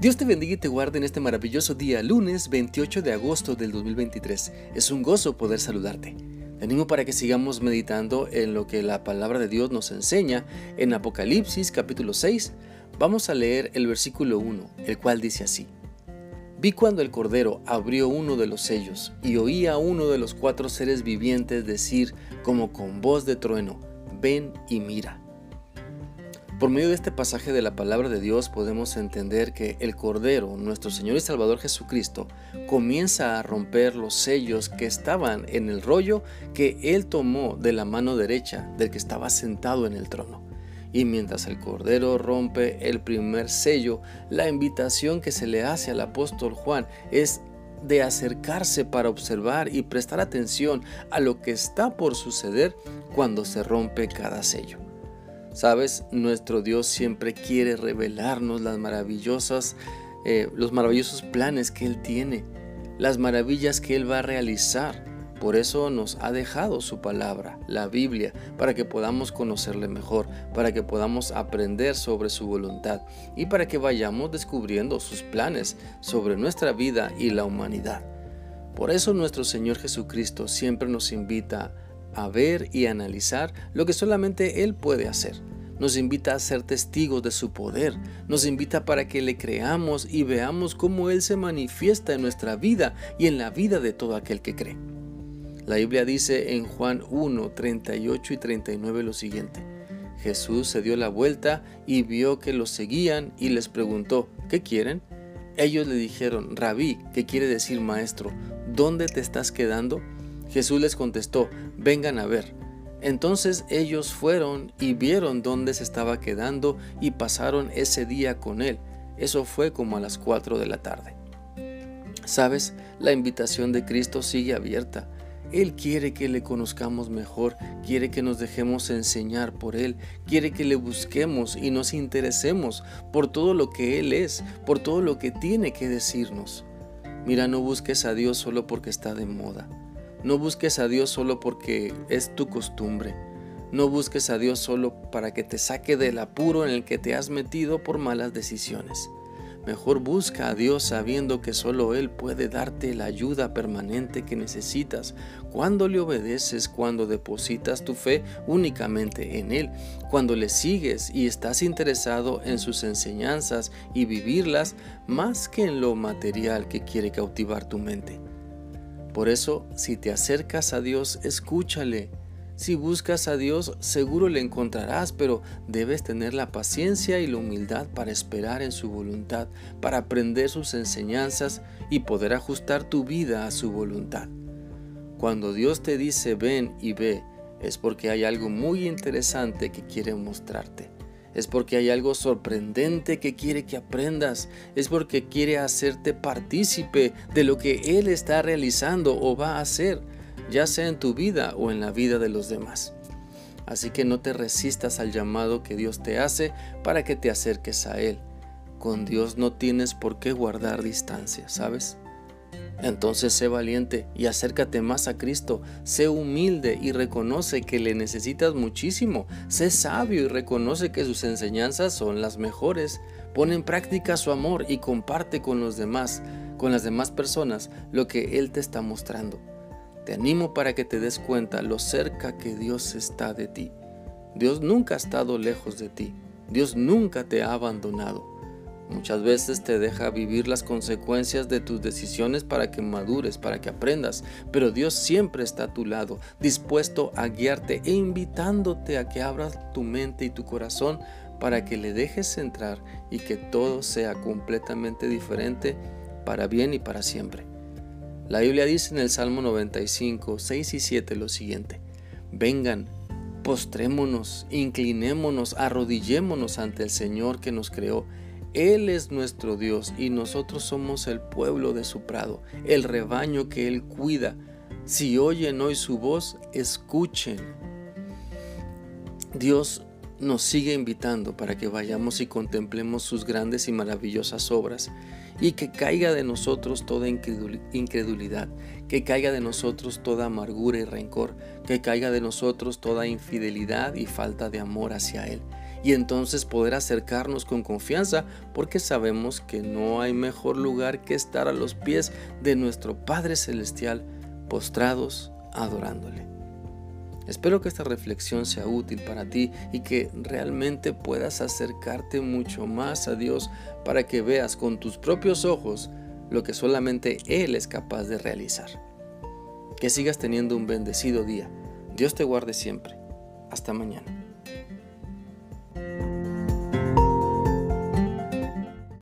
Dios te bendiga y te guarde en este maravilloso día, lunes 28 de agosto del 2023. Es un gozo poder saludarte. Te animo para que sigamos meditando en lo que la palabra de Dios nos enseña en Apocalipsis capítulo 6. Vamos a leer el versículo 1, el cual dice así. Vi cuando el Cordero abrió uno de los sellos y oí a uno de los cuatro seres vivientes decir como con voz de trueno, ven y mira. Por medio de este pasaje de la palabra de Dios podemos entender que el Cordero, nuestro Señor y Salvador Jesucristo, comienza a romper los sellos que estaban en el rollo que Él tomó de la mano derecha del que estaba sentado en el trono. Y mientras el Cordero rompe el primer sello, la invitación que se le hace al apóstol Juan es de acercarse para observar y prestar atención a lo que está por suceder cuando se rompe cada sello. Sabes, nuestro Dios siempre quiere revelarnos las maravillosas, eh, los maravillosos planes que Él tiene, las maravillas que Él va a realizar. Por eso nos ha dejado su palabra, la Biblia, para que podamos conocerle mejor, para que podamos aprender sobre su voluntad y para que vayamos descubriendo sus planes sobre nuestra vida y la humanidad. Por eso nuestro Señor Jesucristo siempre nos invita a ver y analizar lo que solamente Él puede hacer. Nos invita a ser testigos de su poder, nos invita para que le creamos y veamos cómo Él se manifiesta en nuestra vida y en la vida de todo aquel que cree. La Biblia dice en Juan 1, 38 y 39 lo siguiente. Jesús se dio la vuelta y vio que los seguían y les preguntó, ¿qué quieren? Ellos le dijeron, Rabí, ¿qué quiere decir maestro? ¿Dónde te estás quedando? Jesús les contestó, vengan a ver. Entonces ellos fueron y vieron dónde se estaba quedando y pasaron ese día con él. Eso fue como a las 4 de la tarde. Sabes, la invitación de Cristo sigue abierta. Él quiere que le conozcamos mejor, quiere que nos dejemos enseñar por Él, quiere que le busquemos y nos interesemos por todo lo que Él es, por todo lo que tiene que decirnos. Mira, no busques a Dios solo porque está de moda. No busques a Dios solo porque es tu costumbre. No busques a Dios solo para que te saque del apuro en el que te has metido por malas decisiones. Mejor busca a Dios sabiendo que solo Él puede darte la ayuda permanente que necesitas cuando le obedeces, cuando depositas tu fe únicamente en Él, cuando le sigues y estás interesado en sus enseñanzas y vivirlas más que en lo material que quiere cautivar tu mente. Por eso, si te acercas a Dios, escúchale. Si buscas a Dios, seguro le encontrarás, pero debes tener la paciencia y la humildad para esperar en su voluntad, para aprender sus enseñanzas y poder ajustar tu vida a su voluntad. Cuando Dios te dice ven y ve, es porque hay algo muy interesante que quiere mostrarte es porque hay algo sorprendente que quiere que aprendas, es porque quiere hacerte partícipe de lo que Él está realizando o va a hacer, ya sea en tu vida o en la vida de los demás. Así que no te resistas al llamado que Dios te hace para que te acerques a Él. Con Dios no tienes por qué guardar distancia, ¿sabes? Entonces sé valiente y acércate más a Cristo, sé humilde y reconoce que le necesitas muchísimo, sé sabio y reconoce que sus enseñanzas son las mejores, pon en práctica su amor y comparte con los demás, con las demás personas, lo que Él te está mostrando. Te animo para que te des cuenta lo cerca que Dios está de ti. Dios nunca ha estado lejos de ti, Dios nunca te ha abandonado. Muchas veces te deja vivir las consecuencias de tus decisiones para que madures, para que aprendas, pero Dios siempre está a tu lado, dispuesto a guiarte e invitándote a que abras tu mente y tu corazón para que le dejes entrar y que todo sea completamente diferente para bien y para siempre. La Biblia dice en el Salmo 95, 6 y 7 lo siguiente, vengan, postrémonos, inclinémonos, arrodillémonos ante el Señor que nos creó él es nuestro Dios y nosotros somos el pueblo de su prado, el rebaño que Él cuida. Si oyen hoy su voz, escuchen. Dios nos sigue invitando para que vayamos y contemplemos sus grandes y maravillosas obras y que caiga de nosotros toda incredulidad, que caiga de nosotros toda amargura y rencor, que caiga de nosotros toda infidelidad y falta de amor hacia Él y entonces poder acercarnos con confianza porque sabemos que no hay mejor lugar que estar a los pies de nuestro Padre Celestial postrados adorándole. Espero que esta reflexión sea útil para ti y que realmente puedas acercarte mucho más a Dios para que veas con tus propios ojos lo que solamente Él es capaz de realizar. Que sigas teniendo un bendecido día. Dios te guarde siempre. Hasta mañana.